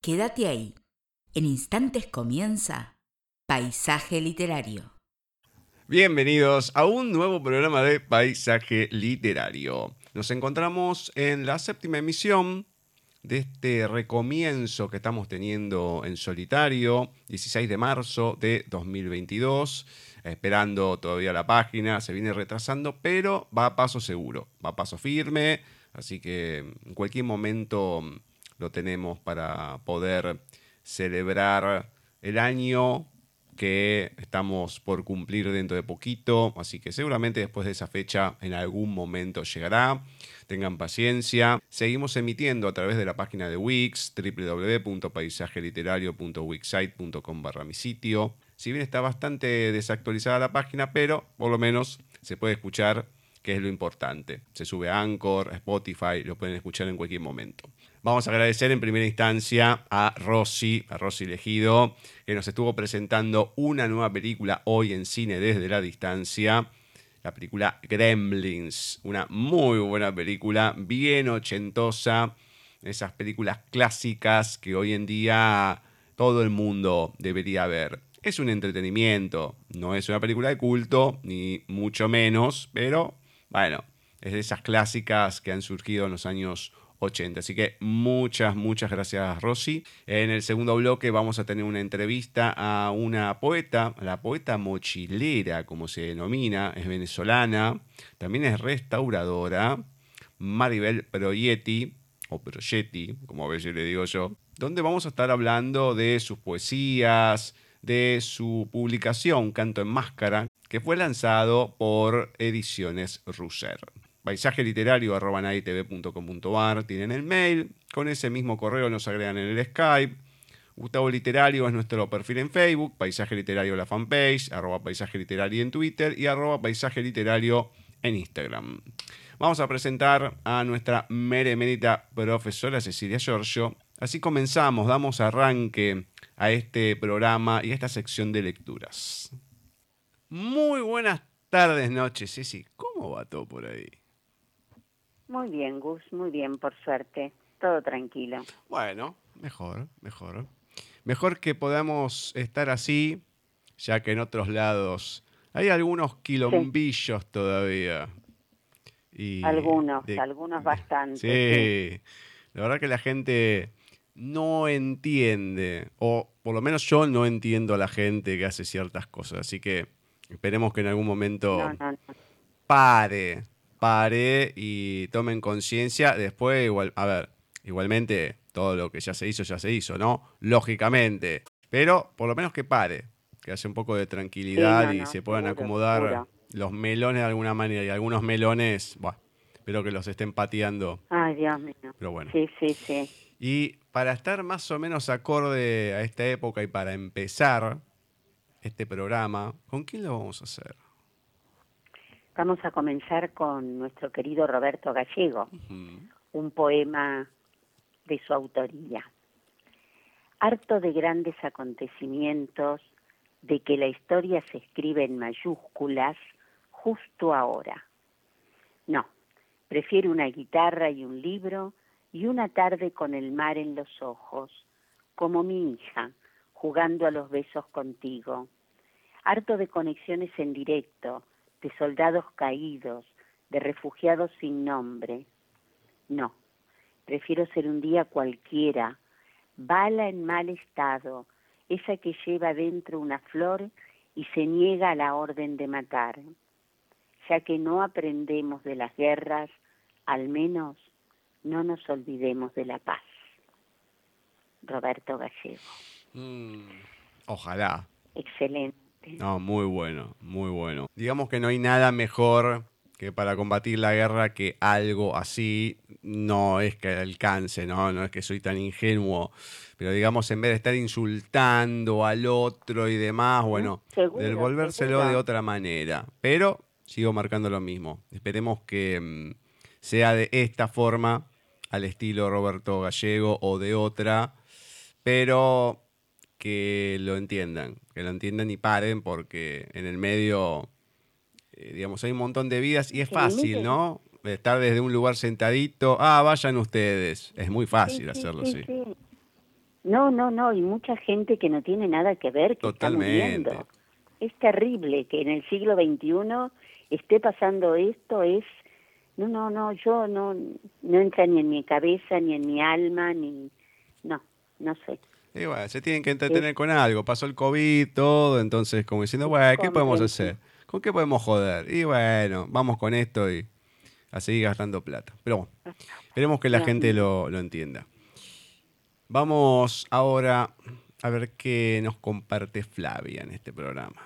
Quédate ahí. En instantes comienza Paisaje Literario. Bienvenidos a un nuevo programa de Paisaje Literario. Nos encontramos en la séptima emisión de este recomienzo que estamos teniendo en solitario, 16 de marzo de 2022, esperando todavía la página, se viene retrasando, pero va a paso seguro, va a paso firme, así que en cualquier momento lo tenemos para poder celebrar el año que estamos por cumplir dentro de poquito, así que seguramente después de esa fecha en algún momento llegará. Tengan paciencia. Seguimos emitiendo a través de la página de Wix, www.paisajeliterario.wixsite.com barra mi sitio. Si bien está bastante desactualizada la página, pero por lo menos se puede escuchar, que es lo importante. Se sube a Anchor, a Spotify, lo pueden escuchar en cualquier momento. Vamos a agradecer en primera instancia a Rosy, a Rosy Elegido, que nos estuvo presentando una nueva película hoy en cine desde la distancia. La película Gremlins, una muy buena película, bien ochentosa, esas películas clásicas que hoy en día todo el mundo debería ver. Es un entretenimiento, no es una película de culto, ni mucho menos, pero bueno, es de esas clásicas que han surgido en los años 80. Así que muchas, muchas gracias, Rosy. En el segundo bloque vamos a tener una entrevista a una poeta, la poeta mochilera, como se denomina, es venezolana, también es restauradora, Maribel Proietti, o Proietti, como a veces le digo yo, donde vamos a estar hablando de sus poesías, de su publicación Canto en Máscara, que fue lanzado por Ediciones Russer paisaje literario tienen el mail, con ese mismo correo nos agregan en el Skype. Gustavo Literario es nuestro perfil en Facebook, Paisaje Literario la fanpage, arroba Paisaje Literario en Twitter y arroba Paisaje Literario en Instagram. Vamos a presentar a nuestra meremérita profesora Cecilia Giorgio. Así comenzamos, damos arranque a este programa y a esta sección de lecturas. Muy buenas tardes, noches, Ceci. ¿Cómo va todo por ahí? Muy bien, Gus, muy bien, por suerte. Todo tranquilo. Bueno, mejor, mejor. Mejor que podamos estar así, ya que en otros lados hay algunos quilombillos todavía. algunos, algunos bastante. Sí. la verdad que la gente no entiende, o por lo menos yo no entiendo a la gente que hace ciertas cosas, así que esperemos que en algún momento pare pare y tomen conciencia. Después, igual, a ver, igualmente todo lo que ya se hizo, ya se hizo, ¿no? Lógicamente. Pero por lo menos que pare, que haya un poco de tranquilidad y se puedan acomodar los melones de alguna manera. Y algunos melones, bueno, espero que los estén pateando. Ay, Dios mío. Pero bueno. Sí, sí, sí. Y para estar más o menos acorde a esta época y para empezar este programa, ¿con quién lo vamos a hacer? Vamos a comenzar con nuestro querido Roberto Gallego, un poema de su autoría. Harto de grandes acontecimientos, de que la historia se escribe en mayúsculas justo ahora. No, prefiero una guitarra y un libro y una tarde con el mar en los ojos, como mi hija, jugando a los besos contigo. Harto de conexiones en directo, de soldados caídos, de refugiados sin nombre. No, prefiero ser un día cualquiera, bala en mal estado, esa que lleva dentro una flor y se niega a la orden de matar. Ya que no aprendemos de las guerras, al menos no nos olvidemos de la paz. Roberto Gallego. Mm, ojalá. Excelente. No, muy bueno, muy bueno. Digamos que no hay nada mejor que para combatir la guerra que algo así. No es que alcance, ¿no? No es que soy tan ingenuo. Pero digamos, en vez de estar insultando al otro y demás, bueno, devolvérselo de otra manera. Pero sigo marcando lo mismo. Esperemos que mm, sea de esta forma, al estilo Roberto Gallego o de otra. Pero que lo entiendan, que lo entiendan y paren, porque en el medio, eh, digamos, hay un montón de vidas y es fácil, ¿no? Estar desde un lugar sentadito, ah, vayan ustedes. Es muy fácil hacerlo, sí. No, no, no, y mucha gente que no tiene nada que ver, que Totalmente. está muriendo. Es terrible que en el siglo XXI esté pasando esto, es... No, no, no, yo no, no entra ni en mi cabeza, ni en mi alma, ni... No, no sé. Y bueno, se tienen que entretener con algo. Pasó el COVID, todo, entonces como diciendo, bueno, ¿qué podemos hacer? ¿Con qué podemos joder? Y bueno, vamos con esto y a seguir gastando plata. Pero bueno, esperemos que la gente lo, lo entienda. Vamos ahora a ver qué nos comparte Flavia en este programa.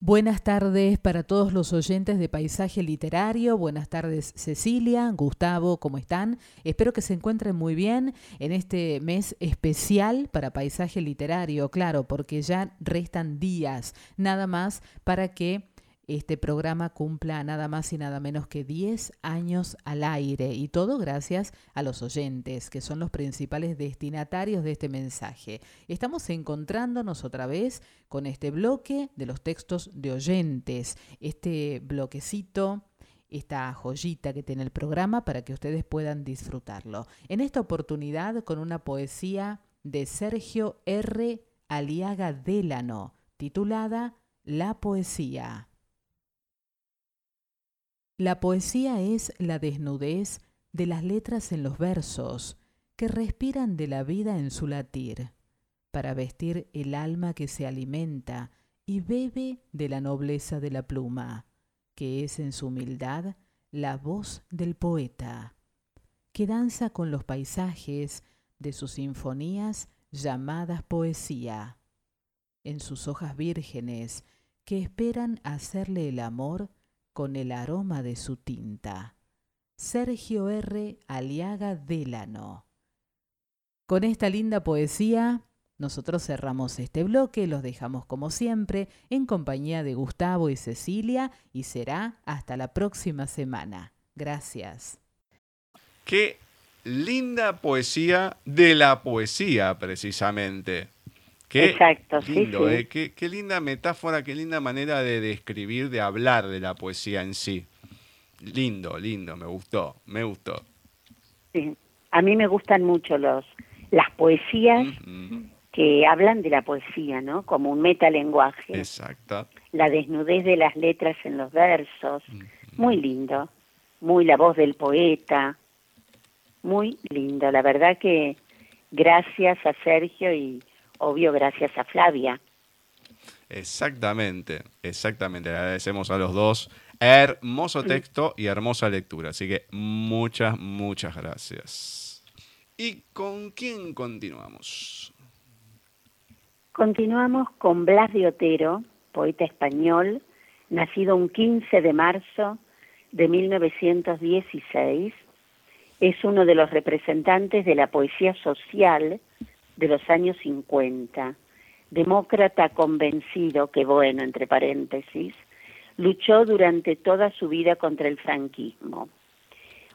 Buenas tardes para todos los oyentes de Paisaje Literario. Buenas tardes Cecilia, Gustavo, ¿cómo están? Espero que se encuentren muy bien en este mes especial para Paisaje Literario, claro, porque ya restan días nada más para que este programa cumpla nada más y nada menos que 10 años al aire y todo gracias a los oyentes, que son los principales destinatarios de este mensaje. Estamos encontrándonos otra vez con este bloque de los textos de oyentes, este bloquecito esta joyita que tiene el programa para que ustedes puedan disfrutarlo. En esta oportunidad con una poesía de Sergio R. Aliaga Délano, titulada La poesía. La poesía es la desnudez de las letras en los versos, que respiran de la vida en su latir, para vestir el alma que se alimenta y bebe de la nobleza de la pluma, que es en su humildad la voz del poeta, que danza con los paisajes de sus sinfonías llamadas poesía, en sus hojas vírgenes que esperan hacerle el amor con el aroma de su tinta. Sergio R. Aliaga Délano. Con esta linda poesía, nosotros cerramos este bloque, los dejamos como siempre en compañía de Gustavo y Cecilia y será hasta la próxima semana. Gracias. Qué linda poesía de la poesía, precisamente. Qué Exacto, sí, lindo, sí. ¿eh? Qué, qué linda metáfora, qué linda manera de describir, de hablar de la poesía en sí. Lindo, lindo, me gustó, me gustó. Sí. A mí me gustan mucho los las poesías que hablan de la poesía, ¿no? Como un metalenguaje. Exacto. La desnudez de las letras en los versos. Muy lindo. Muy la voz del poeta. Muy lindo. La verdad que gracias a Sergio y obvio gracias a Flavia. Exactamente, exactamente. Le agradecemos a los dos. Hermoso texto y hermosa lectura. Así que muchas, muchas gracias. ¿Y con quién continuamos? Continuamos con Blas de Otero, poeta español, nacido un 15 de marzo de 1916. Es uno de los representantes de la poesía social de los años 50. Demócrata convencido, que bueno, entre paréntesis, luchó durante toda su vida contra el franquismo.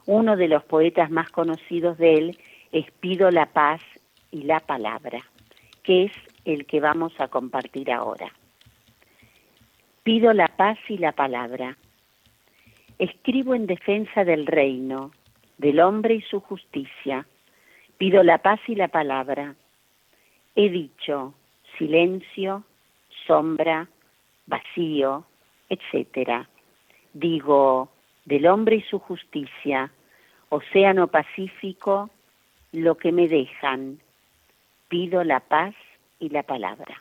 Uno de los poetas más conocidos de él es Pido la paz y la palabra, que es el que vamos a compartir ahora. Pido la paz y la palabra. Escribo en defensa del reino, del hombre y su justicia. Pido la paz y la palabra. He dicho silencio, sombra, vacío, etcétera. Digo del hombre y su justicia, océano pacífico, lo que me dejan. Pido la paz y la palabra.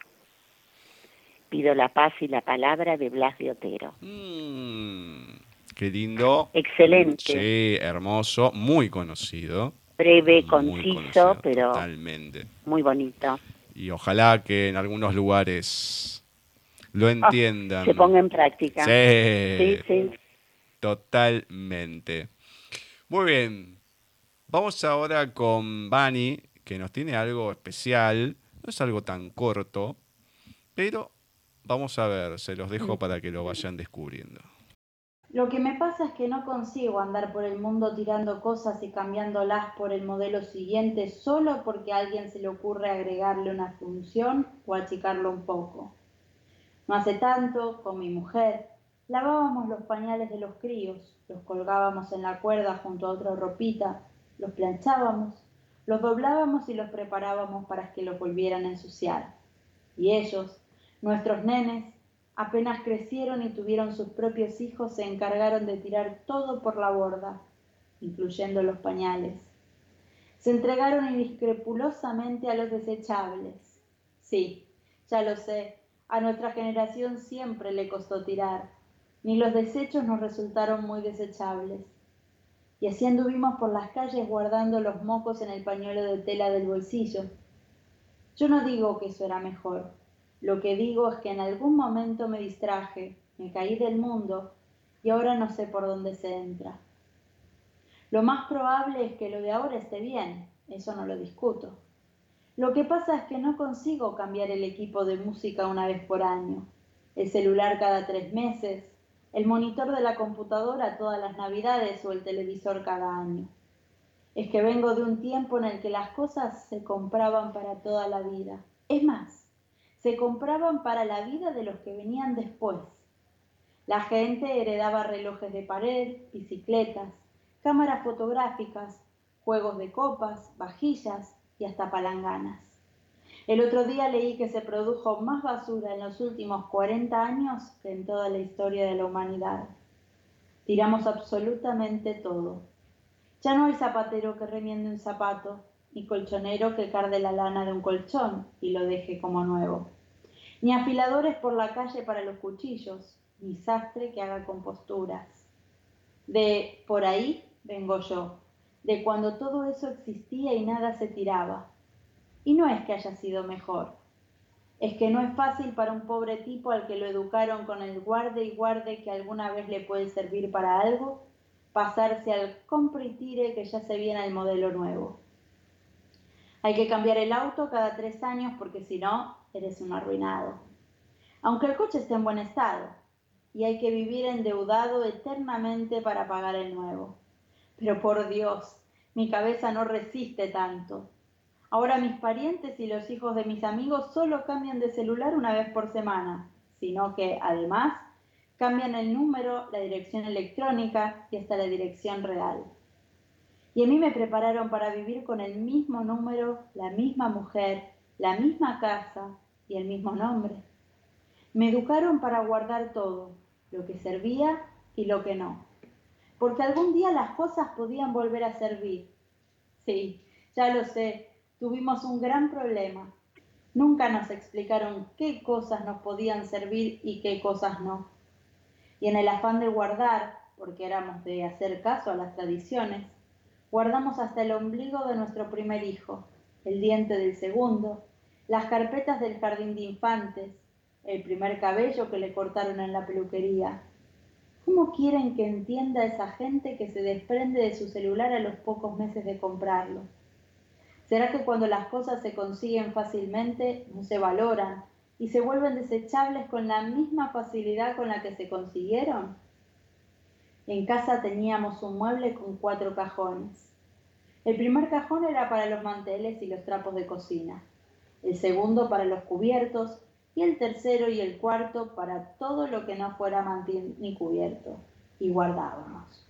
Pido la paz y la palabra de Blas de Otero. Mm, qué lindo. Excelente, Sí, hermoso, muy conocido. Breve, conciso, pero Totalmente. muy bonito. Y ojalá que en algunos lugares lo entiendan. Ah, Se ponga en práctica. Sí, sí, sí. totalmente. Muy bien. Vamos ahora con Bani, que nos tiene algo especial. No es algo tan corto, pero vamos a ver, se los dejo para que lo vayan descubriendo. Lo que me pasa es que no consigo andar por el mundo tirando cosas y cambiándolas por el modelo siguiente solo porque a alguien se le ocurre agregarle una función o achicarlo un poco. No hace tanto, con mi mujer, lavábamos los pañales de los críos, los colgábamos en la cuerda junto a otra ropita, los planchábamos, Los doblábamos y los preparábamos para que los volvieran a ensuciar. Y ellos, nuestros nenes, apenas crecieron y tuvieron sus propios hijos, se encargaron de tirar todo por la borda, incluyendo los pañales. Se entregaron indiscrepulosamente a los desechables. Sí, ya lo sé, a nuestra generación siempre le costó tirar, ni los desechos nos resultaron muy desechables. Y así anduvimos por las calles guardando los mocos en el pañuelo de tela del bolsillo. Yo no digo que eso era mejor. Lo que digo es que en algún momento me distraje, me caí del mundo y ahora no sé por dónde se entra. Lo más probable es que lo de ahora esté bien, eso no lo discuto. Lo que pasa es que no consigo cambiar el equipo de música una vez por año, el celular cada tres meses, el monitor de la computadora todas las navidades o el televisor cada año. Es que vengo de un tiempo en el que las cosas se compraban para toda la vida. Es más, se compraban para la vida de los que venían después. La gente heredaba relojes de pared, bicicletas, cámaras fotográficas, juegos de copas, vajillas y hasta palanganas. El otro día leí que se produjo más basura en los últimos 40 años que en toda la historia de la humanidad. Tiramos absolutamente todo. Ya no hay zapatero que remiende un zapato, ni colchonero que carde la lana de un colchón y lo deje como nuevo, ni afiladores por la calle para los cuchillos, ni sastre que haga composturas. De por ahí vengo yo, de cuando todo eso existía y nada se tiraba. Y no es que haya sido mejor, es que no es fácil para un pobre tipo al que lo educaron con el guarde y guarde que alguna vez le puede servir para algo, pasarse al compre y tire que ya se viene el modelo nuevo. Hay que cambiar el auto cada tres años porque si no, eres un arruinado. Aunque el coche esté en buen estado, y hay que vivir endeudado eternamente para pagar el nuevo. Pero por Dios, mi cabeza no resiste tanto. Ahora mis parientes y los hijos de mis amigos solo cambian de celular una vez por semana, sino que además cambian el número, la dirección electrónica y hasta la dirección real. Y a mí me prepararon para vivir con el mismo número, la misma mujer, la misma casa y el mismo nombre. Me educaron para guardar todo, lo que servía y lo que no porque algún día las cosas podían volver a servir. Sí, ya lo sé, tuvimos un gran problema. Nunca nos explicaron qué cosas nos podían servir y qué cosas no. Y en el afán de guardar, porque éramos de hacer caso a las tradiciones, guardamos hasta el ombligo de nuestro primer hijo, el diente del segundo, las carpetas del jardín de infantes, el primer cabello que le cortaron en la peluquería, ¿Cómo quieren que entienda esa gente que se desprende de su celular a los pocos meses de comprarlo? ¿Será que cuando las cosas se consiguen fácilmente no se valoran y se vuelven desechables con la misma facilidad con la que se consiguieron? En casa teníamos un mueble con cuatro cajones. El primer cajón era para los manteles y los trapos de cocina, el segundo para los cubiertos y el tercero y el cuarto para todo lo que no fuera mantín ni cubierto. Y guardábamos.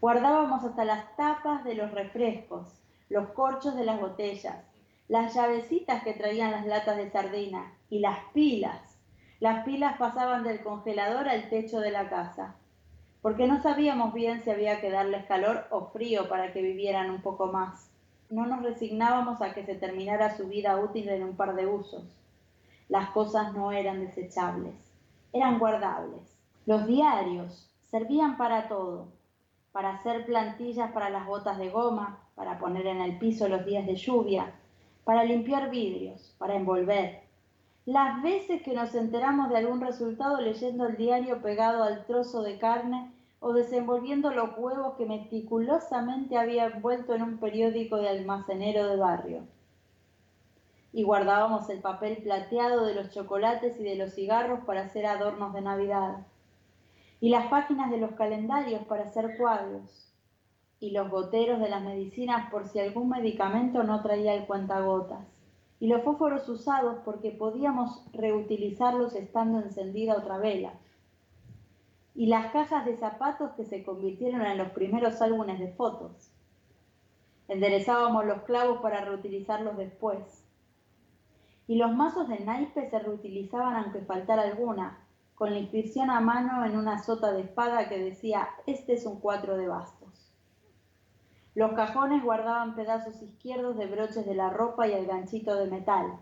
Guardábamos hasta las tapas de los refrescos, los corchos de las botellas, las llavecitas que traían las latas de sardina y las pilas. Las pilas pasaban del congelador al techo de la casa, porque no sabíamos bien si había que darles calor o frío para que vivieran un poco más. No nos resignábamos a que se terminara su vida útil en un par de usos las cosas no eran desechables, eran guardables. Los diarios servían para todo, para hacer plantillas para las botas de goma, para poner en el piso los días de lluvia, para limpiar vidrios, para envolver. Las veces que nos enteramos de algún resultado leyendo el diario pegado al trozo de carne o desenvolviendo los huevos que meticulosamente había envuelto en un periódico de almacenero de barrio. Y guardábamos el papel plateado de los chocolates y de los cigarros para hacer adornos de Navidad, y las páginas de los calendarios para hacer cuadros, y los goteros de las medicinas por si algún medicamento no traía el cuentagotas, y los fósforos usados porque podíamos reutilizarlos estando encendida otra vela, y las cajas de zapatos que se convirtieron en los primeros álbumes de fotos. Enderezábamos los clavos para reutilizarlos después. Y los mazos de naipe se reutilizaban aunque faltara alguna, con la inscripción a mano en una sota de espada que decía, este es un cuatro de bastos. Los cajones guardaban pedazos izquierdos de broches de la ropa y el ganchito de metal.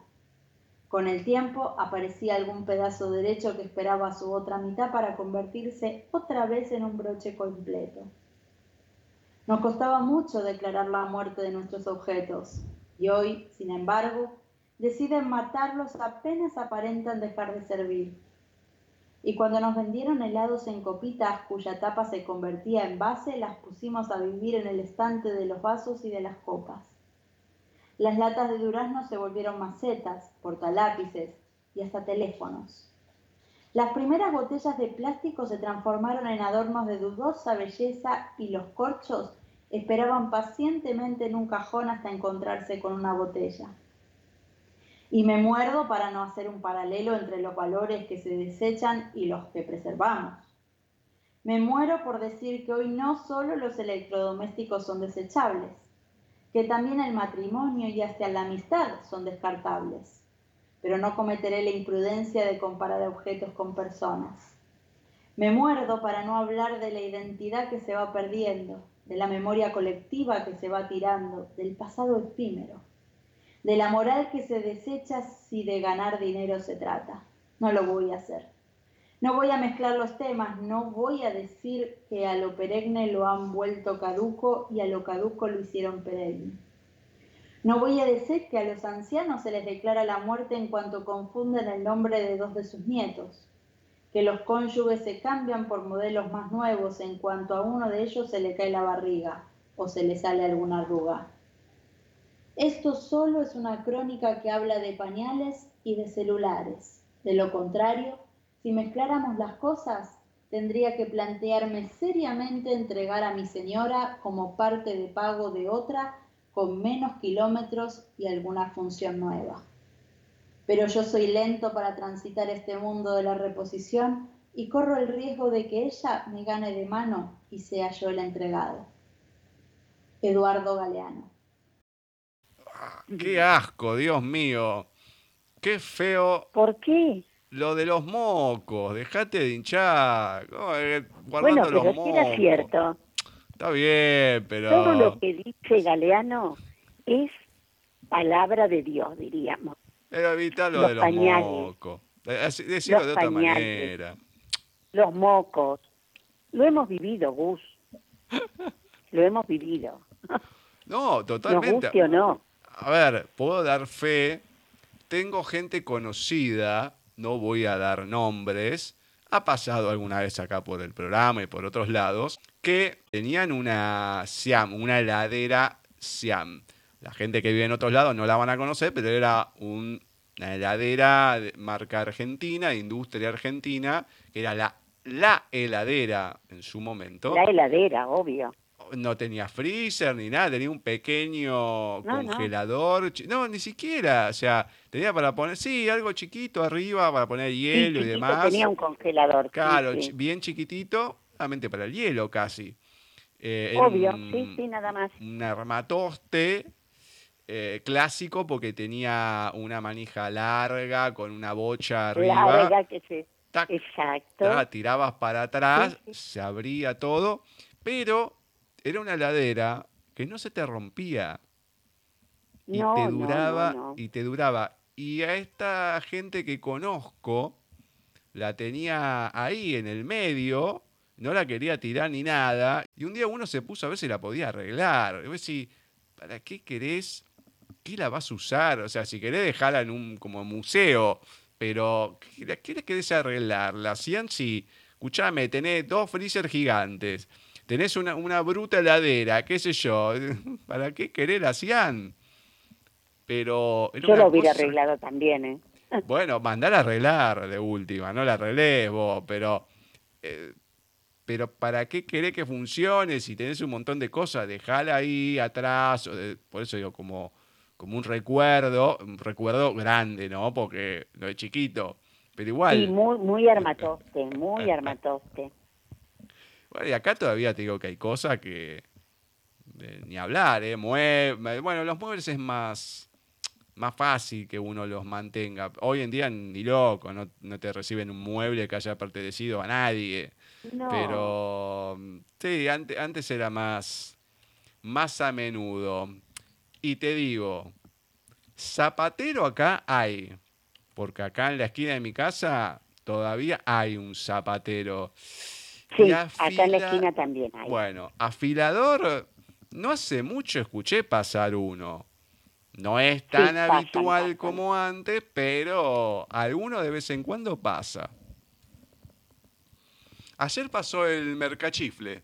Con el tiempo aparecía algún pedazo derecho que esperaba su otra mitad para convertirse otra vez en un broche completo. Nos costaba mucho declarar la muerte de nuestros objetos y hoy, sin embargo, deciden matarlos apenas aparentan dejar de servir. Y cuando nos vendieron helados en copitas cuya tapa se convertía en base, las pusimos a vivir en el estante de los vasos y de las copas. Las latas de durazno se volvieron macetas, portalápices y hasta teléfonos. Las primeras botellas de plástico se transformaron en adornos de dudosa belleza y los corchos esperaban pacientemente en un cajón hasta encontrarse con una botella. Y me muerdo para no hacer un paralelo entre los valores que se desechan y los que preservamos. Me muero por decir que hoy no solo los electrodomésticos son desechables, que también el matrimonio y hasta la amistad son descartables, pero no cometeré la imprudencia de comparar objetos con personas. Me muerdo para no hablar de la identidad que se va perdiendo, de la memoria colectiva que se va tirando, del pasado efímero, de la moral que se desecha si de ganar dinero se trata. No lo voy a hacer. No voy a mezclar los temas, no voy a decir que a lo perenne lo han vuelto caduco y a lo caduco lo hicieron perenne. No voy a decir que a los ancianos se les declara la muerte en cuanto confunden el nombre de dos de sus nietos, que los cónyuges se cambian por modelos más nuevos en cuanto a uno de ellos se le cae la barriga o se le sale alguna arruga. Esto solo es una crónica que habla de pañales y de celulares. De lo contrario, si mezcláramos las cosas, tendría que plantearme seriamente entregar a mi señora como parte de pago de otra con menos kilómetros y alguna función nueva. Pero yo soy lento para transitar este mundo de la reposición y corro el riesgo de que ella me gane de mano y sea yo el entregado. Eduardo Galeano. ¡Qué asco, Dios mío! ¡Qué feo! ¿Por qué? Lo de los mocos, dejate de hinchar. Eh, bueno, pero si era cierto. Está bien, pero. Todo lo que dice Galeano es palabra de Dios, diríamos. Pero evita lo de los mocos. Decirlo de otra manera. Los mocos. Lo hemos vivido, Gus. lo hemos vivido. No, totalmente. Nos guste o no. A ver, puedo dar fe. Tengo gente conocida no voy a dar nombres, ha pasado alguna vez acá por el programa y por otros lados, que tenían una Siam, una heladera Siam. La gente que vive en otros lados no la van a conocer, pero era una heladera de marca argentina, de industria argentina, que era la, la heladera en su momento. La heladera, obvio no tenía freezer ni nada, tenía un pequeño congelador. No. ni siquiera. O sea, tenía para poner, sí, algo chiquito arriba para poner hielo y demás. Tenía un congelador. Claro, bien chiquitito, solamente para el hielo casi. Eh, Obvio, sí, sí, nada más. Un armatoste eh, clásico porque tenía una manija larga con una bocha arriba. Larga que se... Exacto. tirabas para atrás, se abría todo, pero era una ladera que no se te rompía. Y te duraba, y te duraba. Y a esta gente que conozco, la tenía ahí en el medio, no la quería tirar ni nada. Y un día uno se puso a ver si la podía arreglar. A ver si, ¿para qué querés? ¿Qué la vas a usar? O sea, si querés dejarla en un como museo, pero ¿qué la querés arreglar? La si, escuchame, tenés dos freezer gigantes tenés una, una bruta heladera, qué sé yo, ¿para qué querer a Pero... Yo lo hubiera arreglado también, ¿eh? Bueno, mandar a arreglar de última, no la arreglés vos, pero... Eh, pero ¿para qué querés que funcione si tenés un montón de cosas? Dejala ahí atrás, por eso digo, como, como un recuerdo, un recuerdo grande, ¿no? Porque no es chiquito, pero igual. Sí, muy, muy armatoste, muy armatoste. Bueno, y acá todavía te digo que hay cosas que ni hablar, ¿eh? bueno, los muebles es más, más fácil que uno los mantenga. Hoy en día ni loco, no, te reciben un mueble que haya pertenecido a nadie. Pero sí, antes, antes era más, más a menudo. Y te digo, zapatero acá hay, porque acá en la esquina de mi casa todavía hay un zapatero. Sí, acá en la esquina también hay. Bueno, afilador, no hace mucho escuché pasar uno. No es tan habitual como antes, pero alguno de vez en cuando pasa. Ayer pasó el mercachifle.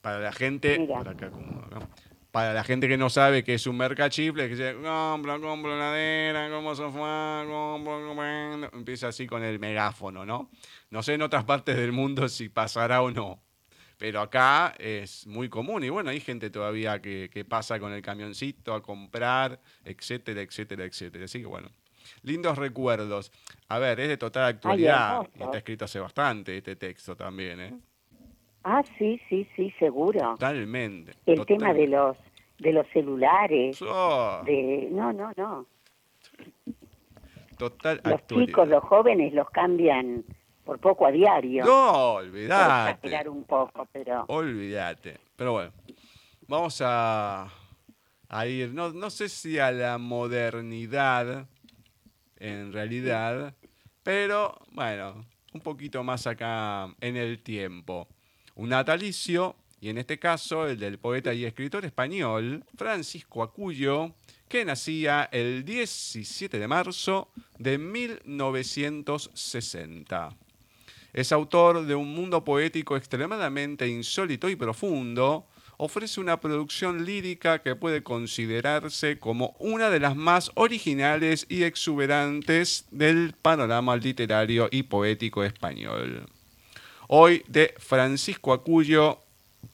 Para la gente, para la gente que no sabe qué es un mercachifle, que dice, compro, compro ladera, como sofá, compro, empieza así con el megáfono, ¿no? No sé en otras partes del mundo si pasará o no, pero acá es muy común y bueno, hay gente todavía que, pasa con el camioncito a comprar, etcétera, etcétera, etcétera. Así que bueno, lindos recuerdos. A ver, es de total actualidad, está escrito hace bastante este texto también, ¿eh? Ah, sí, sí, sí, seguro. Totalmente. El tema de los de los celulares. De no, no, no. Total Los chicos, los jóvenes los cambian por poco a diario. No, olvidate. Esperar un poco, pero. Olvídate. Pero bueno, vamos a, a ir, no, no sé si a la modernidad, en realidad, pero bueno, un poquito más acá en el tiempo un natalicio, y en este caso el del poeta y escritor español Francisco Acuyo, que nacía el 17 de marzo de 1960. Es autor de un mundo poético extremadamente insólito y profundo, ofrece una producción lírica que puede considerarse como una de las más originales y exuberantes del panorama literario y poético español. Hoy de Francisco Acuyo,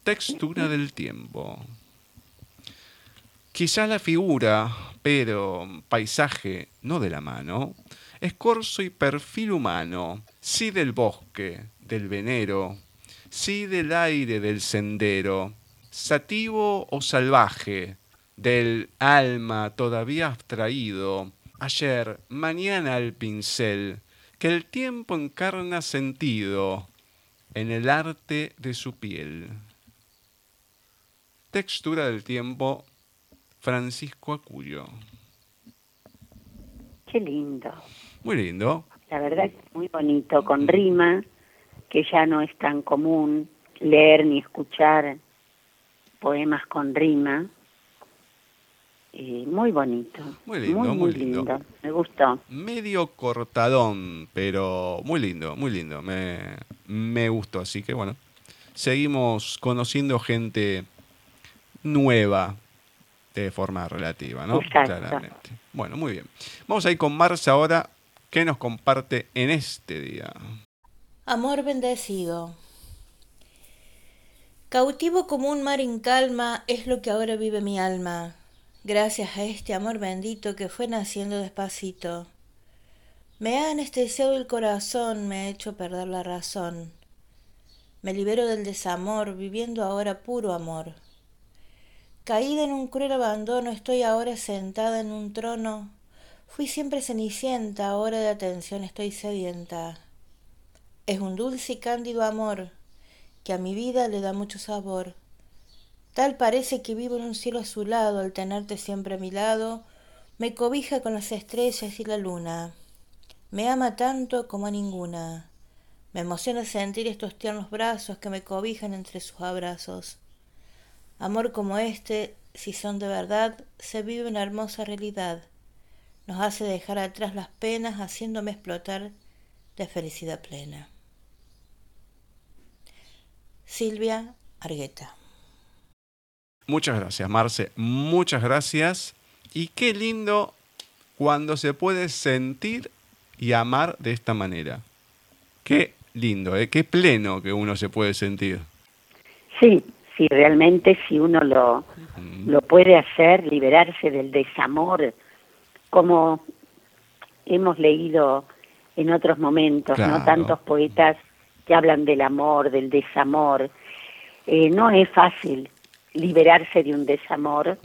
Textura del Tiempo. Quizá la figura, pero paisaje no de la mano, es corso y perfil humano, sí del bosque, del venero, sí del aire del sendero, sativo o salvaje, del alma todavía abstraído, ayer, mañana al pincel, que el tiempo encarna sentido, en el arte de su piel. Textura del tiempo, Francisco Acuyo. Qué lindo. Muy lindo. La verdad es muy bonito, con rima, que ya no es tan común leer ni escuchar poemas con rima muy bonito. Muy lindo, muy, lindo. Me gustó. Medio cortadón, pero muy lindo, muy lindo. Me, me gustó. Así que bueno, seguimos conociendo gente nueva de forma relativa, ¿no? Claramente. Bueno, muy bien. Vamos a ir con Marcia ahora. ¿Qué nos comparte en este día? Amor bendecido. Cautivo como un mar en calma es lo que ahora vive mi alma gracias a este amor bendito que fue naciendo despacito. Me ha anestesiado el corazón, me ha hecho perder la razón. Me libero del desamor, viviendo ahora puro amor. Caída en un cruel abandono, estoy ahora sentada en un trono. Fui siempre cenicienta, ahora de atención estoy sedienta. Es un dulce y cándido amor que a mi vida le da mucho sabor. Tal parece que vivo en un cielo azulado al tenerte siempre a mi lado, me cobija con las estrellas y la luna. Me ama tanto como a ninguna. Me emociona sentir estos tiernos brazos que me cobijan entre sus abrazos. Amor como este, si son de verdad, se vive una hermosa realidad. Nos hace dejar atrás las penas, haciéndome explotar de felicidad plena. Silvia Argueta Muchas gracias, Marce. Muchas gracias. Y qué lindo cuando se puede sentir y amar de esta manera. Qué lindo, ¿eh? qué pleno que uno se puede sentir. Sí, sí, realmente si uno lo, lo puede hacer, liberarse del desamor, como hemos leído en otros momentos, ¿no? Tantos poetas que hablan del amor, del desamor. Eh, no es fácil, liberarse de un desamor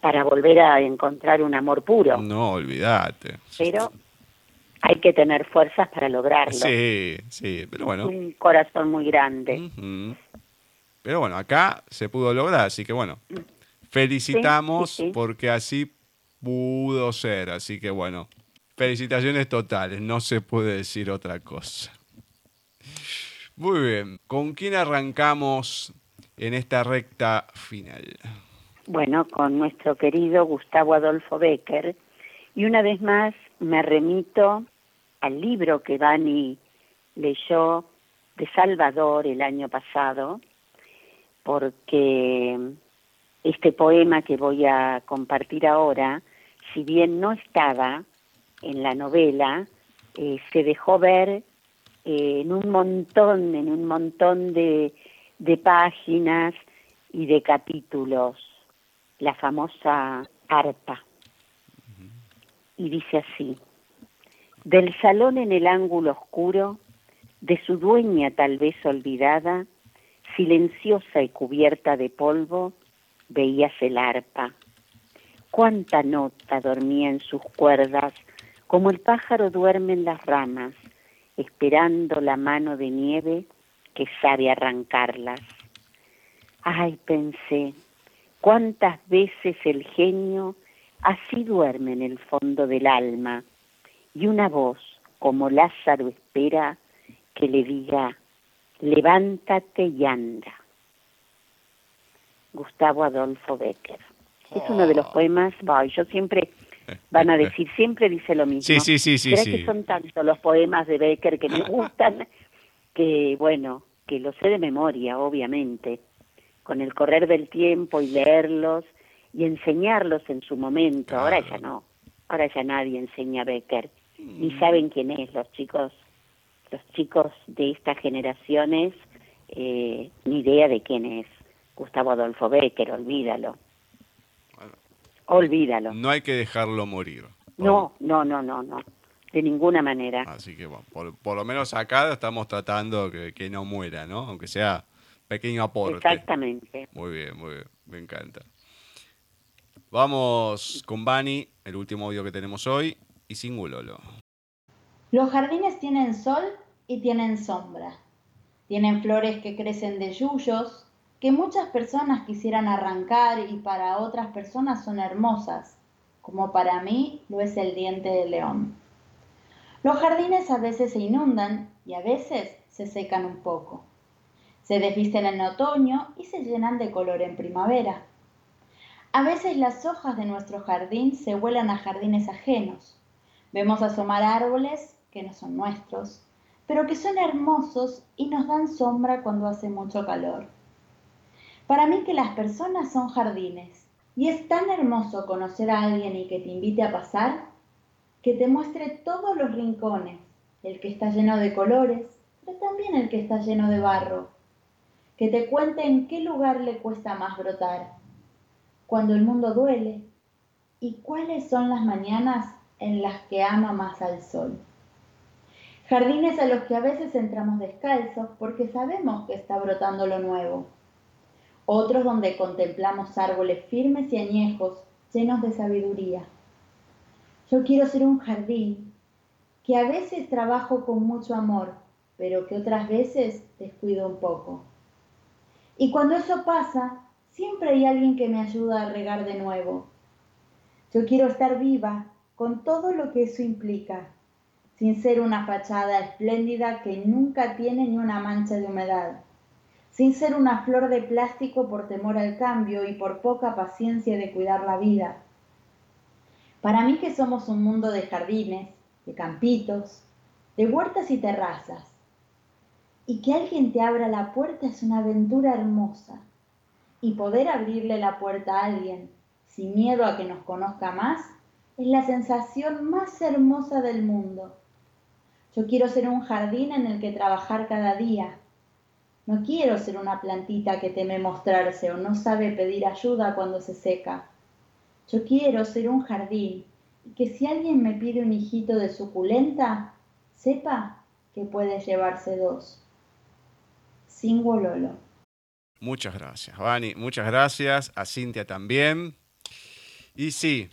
para volver a encontrar un amor puro. No, olvídate. Pero hay que tener fuerzas para lograrlo. Sí, sí, pero bueno. Un corazón muy grande. Pero bueno, acá se pudo lograr, así que bueno, felicitamos porque así pudo ser, así que bueno, felicitaciones totales, no se puede decir otra cosa. Muy bien, ¿con quién arrancamos en esta recta final? Bueno, con nuestro querido Gustavo Adolfo Becker. Y una vez más me remito al libro que Dani leyó de Salvador el año pasado, porque este poema que voy a compartir ahora, si bien no estaba en la novela, eh, se dejó ver eh, en un montón, en un montón de, de páginas y de capítulos, la famosa arpa. Y dice así, del salón en el ángulo oscuro, de su dueña tal vez olvidada, silenciosa y cubierta de polvo, veías el arpa. Cuánta nota dormía en sus cuerdas, como el pájaro duerme en las ramas, esperando la mano de nieve que sabe arrancarlas. Ay, pensé, cuántas veces el genio así duerme en el fondo del alma, y una voz como Lázaro espera que le diga, levántate y anda. Gustavo Adolfo Becker. Es uno de los poemas, yo siempre, van a decir, siempre dice lo mismo. Sí, sí, sí, sí. que son tantos los poemas de Becker que me gustan, que bueno, que los sé de memoria, obviamente, con el correr del tiempo y leerlos y enseñarlos en su momento. Ahora ya no, ahora ya nadie enseña a Becker ni mm. saben quién es los chicos los chicos de estas generaciones eh, ni idea de quién es Gustavo Adolfo Becker olvídalo olvídalo. No hay que dejarlo morir. No no no no no. De ninguna manera. Así que bueno por, lo menos acá estamos tratando que, que no muera no aunque sea pequeño aporte. Exactamente. Muy bien muy bien. Me encanta. Vamos con Bani, el último audio que tenemos hoy, y Singulolo. Los jardines tienen sol y tienen sombra. Tienen flores que crecen de yuyos, que muchas personas quisieran arrancar y para otras personas son hermosas, como para mí lo es el diente de león. Los jardines a veces se inundan y a veces se secan un poco. Se desvisten en otoño y se llenan de color en primavera. A veces las hojas de nuestro jardín se vuelan a jardines ajenos. Vemos asomar árboles que no son nuestros, pero que son hermosos y nos dan sombra cuando hace mucho calor. Para mí que las personas son jardines y es tan hermoso conocer a alguien y que te invite a pasar, que te muestre todos los rincones, el que está lleno de colores, pero también el que está lleno de barro, que te cuente en qué lugar le cuesta más brotar cuando el mundo duele y cuáles son las mañanas en las que ama más al sol. Jardines a los que a veces entramos descalzos porque sabemos que está brotando lo nuevo. Otros donde contemplamos árboles firmes y añejos llenos de sabiduría. Yo quiero ser un jardín que a veces trabajo con mucho amor, pero que otras veces descuido un poco. Y cuando eso pasa, siempre hay alguien que me ayuda a regar de nuevo. Yo quiero estar viva con todo lo que eso implica, sin ser una fachada espléndida que nunca tiene ni una mancha de humedad, sin ser una flor de plástico por temor al cambio y por poca paciencia de cuidar la vida. Para mí que somos un mundo de jardines, de campitos, de huertas y terrazas, y que alguien te abra la puerta es una aventura hermosa y poder abrirle la puerta a alguien sin miedo a que nos conozca más es la sensación más hermosa del mundo. Yo quiero ser un jardín en el que trabajar cada día. No quiero ser una plantita que teme mostrarse o no sabe pedir ayuda cuando se seca. Yo quiero ser un jardín y que si alguien me pide un hijito de suculenta, sepa que puede llevarse dos. Sin Muchas gracias, Vani. Muchas gracias. A Cintia también. Y sí,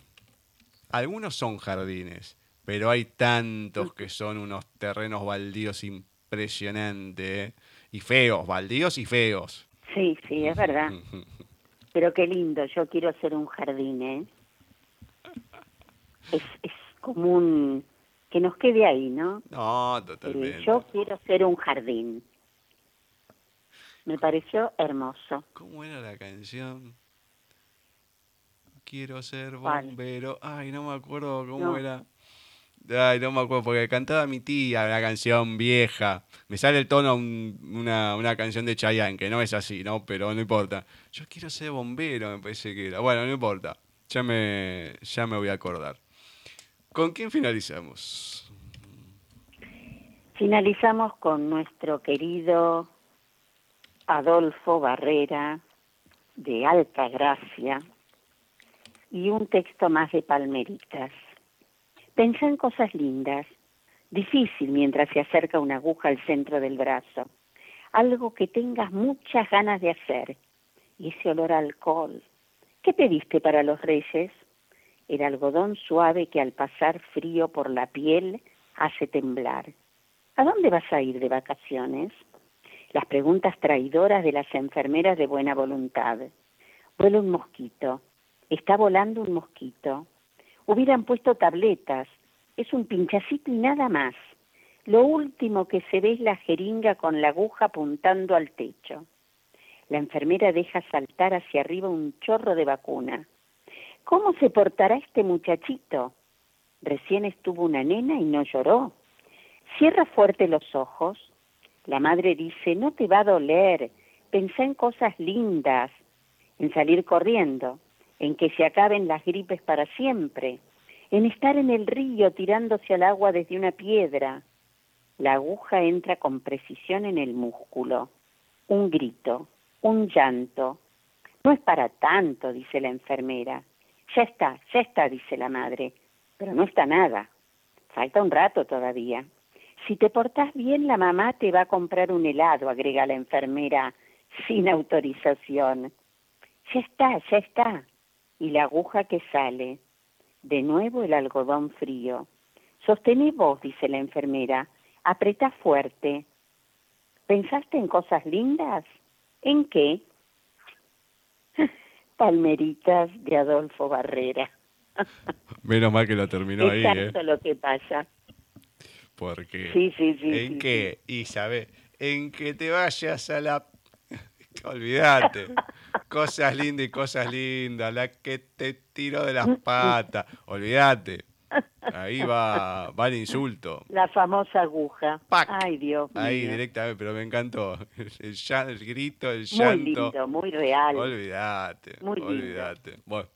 algunos son jardines, pero hay tantos que son unos terrenos baldíos impresionantes y feos, baldíos y feos. Sí, sí, es verdad. Pero qué lindo, yo quiero hacer un jardín, ¿eh? Es, es como un... que nos quede ahí, ¿no? No, Eh, totalmente. yo quiero ser un jardín. Me pareció hermoso. ¿Cómo era la canción? Quiero ser bombero. Ay, no me acuerdo cómo No. era. Ay, no me acuerdo, porque cantaba mi tía una canción vieja. Me sale el tono un- una, una canción de Chayanne, que no es así, ¿no? Pero no importa. Yo quiero ser bombero, me parece que era. Bueno, no importa. Ya me, ya me voy a acordar. ¿Con quién finalizamos? Finalizamos con nuestro querido Adolfo Barrera de Alta Gracia y un texto más de Palmeritas. Pensá en cosas lindas, difícil mientras se acerca una aguja al centro del brazo, algo que tengas muchas ganas de hacer y ese olor a alcohol. ¿Qué pediste para los reyes? El algodón suave que al pasar frío por la piel hace temblar. ¿A dónde vas a ir de vacaciones? Las preguntas traidoras de las enfermeras de buena voluntad. Vuela un mosquito. Está volando un mosquito. Hubieran puesto tabletas. Es un pinchacito y nada más. Lo último que se ve es la jeringa con la aguja apuntando al techo. La enfermera deja saltar hacia arriba un chorro de vacuna. ¿Cómo se portará este muchachito? Recién estuvo una nena y no lloró. Cierra fuerte los ojos. La madre dice, no te va a doler. Pensá en cosas lindas, en salir corriendo, en que se acaben las gripes para siempre, en estar en el río tirándose al agua desde una piedra. La aguja entra con precisión en el músculo. Un grito, un llanto. No es para tanto, dice la enfermera. Ya está, ya está, dice la madre. Pero no está nada. Falta un rato todavía. Si te portás bien, la mamá te va a comprar un helado, agrega la enfermera sin autorización. Ya está, ya está. Y la aguja que sale. De nuevo el algodón frío. Sostené vos, dice la enfermera. Apretá fuerte. ¿Pensaste en cosas lindas? ¿En qué? Palmeritas de Adolfo Barrera. Menos mal que lo terminó ahí, ¿eh? Exacto lo que pasa. Porque... Sí, sí, sí. ¿En sí, qué? Y sabe, en que te vayas a la... Olvídate. Cosas lindas y cosas lindas. La que te tiró de las patas. Olvídate. Ahí va, va el insulto. La famosa aguja. Pac. Ay, Dios Ahí mío. directamente, pero me encantó. El, llan- el grito, el Muy llanto. lindo, muy real. Olvídate, Muy lindo. olvídate. Bueno,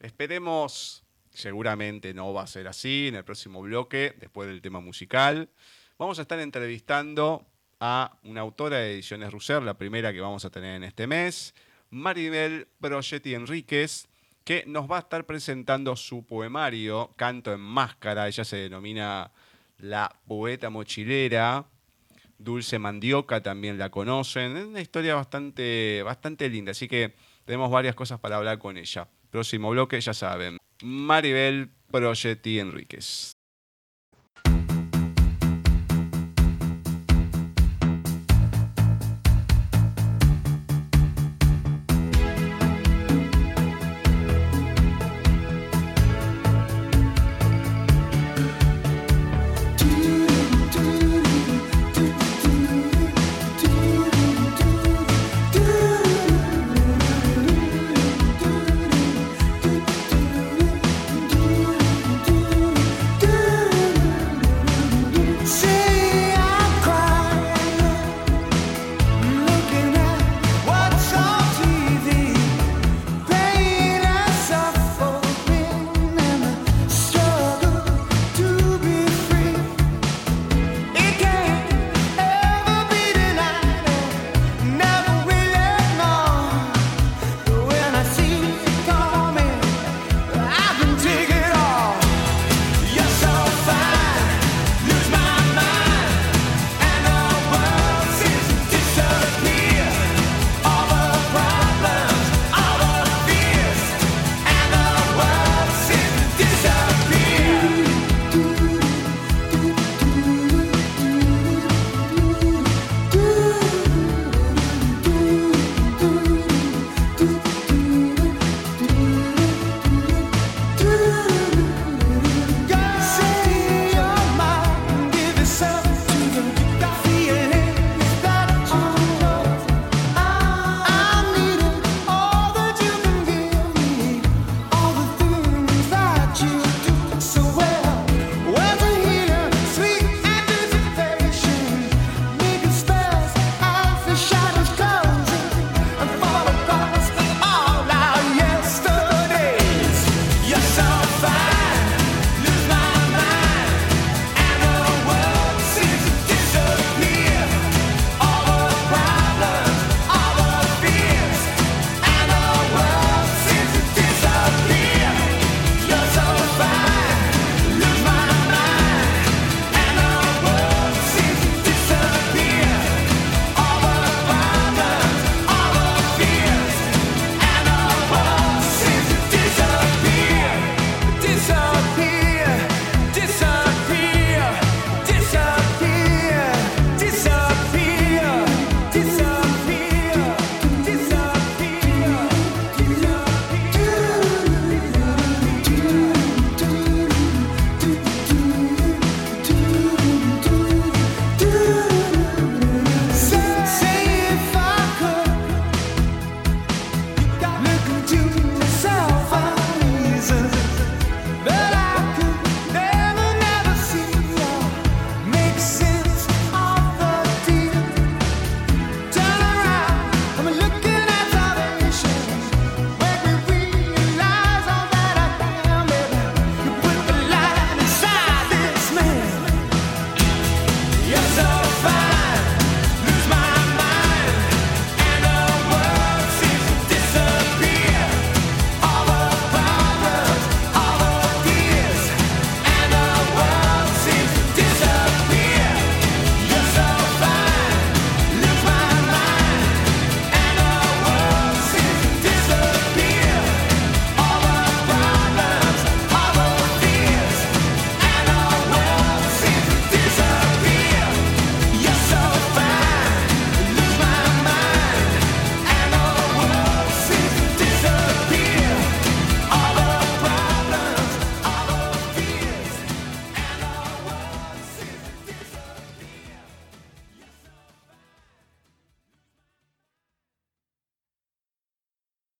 esperemos, seguramente no va a ser así en el próximo bloque, después del tema musical. Vamos a estar entrevistando a una autora de Ediciones Russer, la primera que vamos a tener en este mes, Maribel Progetti Enríquez, que nos va a estar presentando su poemario, Canto en Máscara. Ella se denomina la poeta mochilera. Dulce Mandioca también la conocen. Es una historia bastante, bastante linda, así que tenemos varias cosas para hablar con ella. Próximo bloque, ya saben. Maribel Progetti Enríquez.